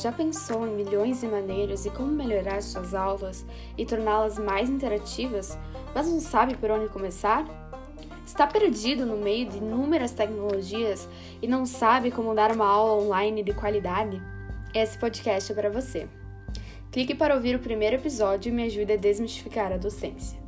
Já pensou em milhões de maneiras e como melhorar suas aulas e torná-las mais interativas, mas não sabe por onde começar? Está perdido no meio de inúmeras tecnologias e não sabe como dar uma aula online de qualidade? Esse podcast é para você. Clique para ouvir o primeiro episódio e me ajude a desmistificar a docência.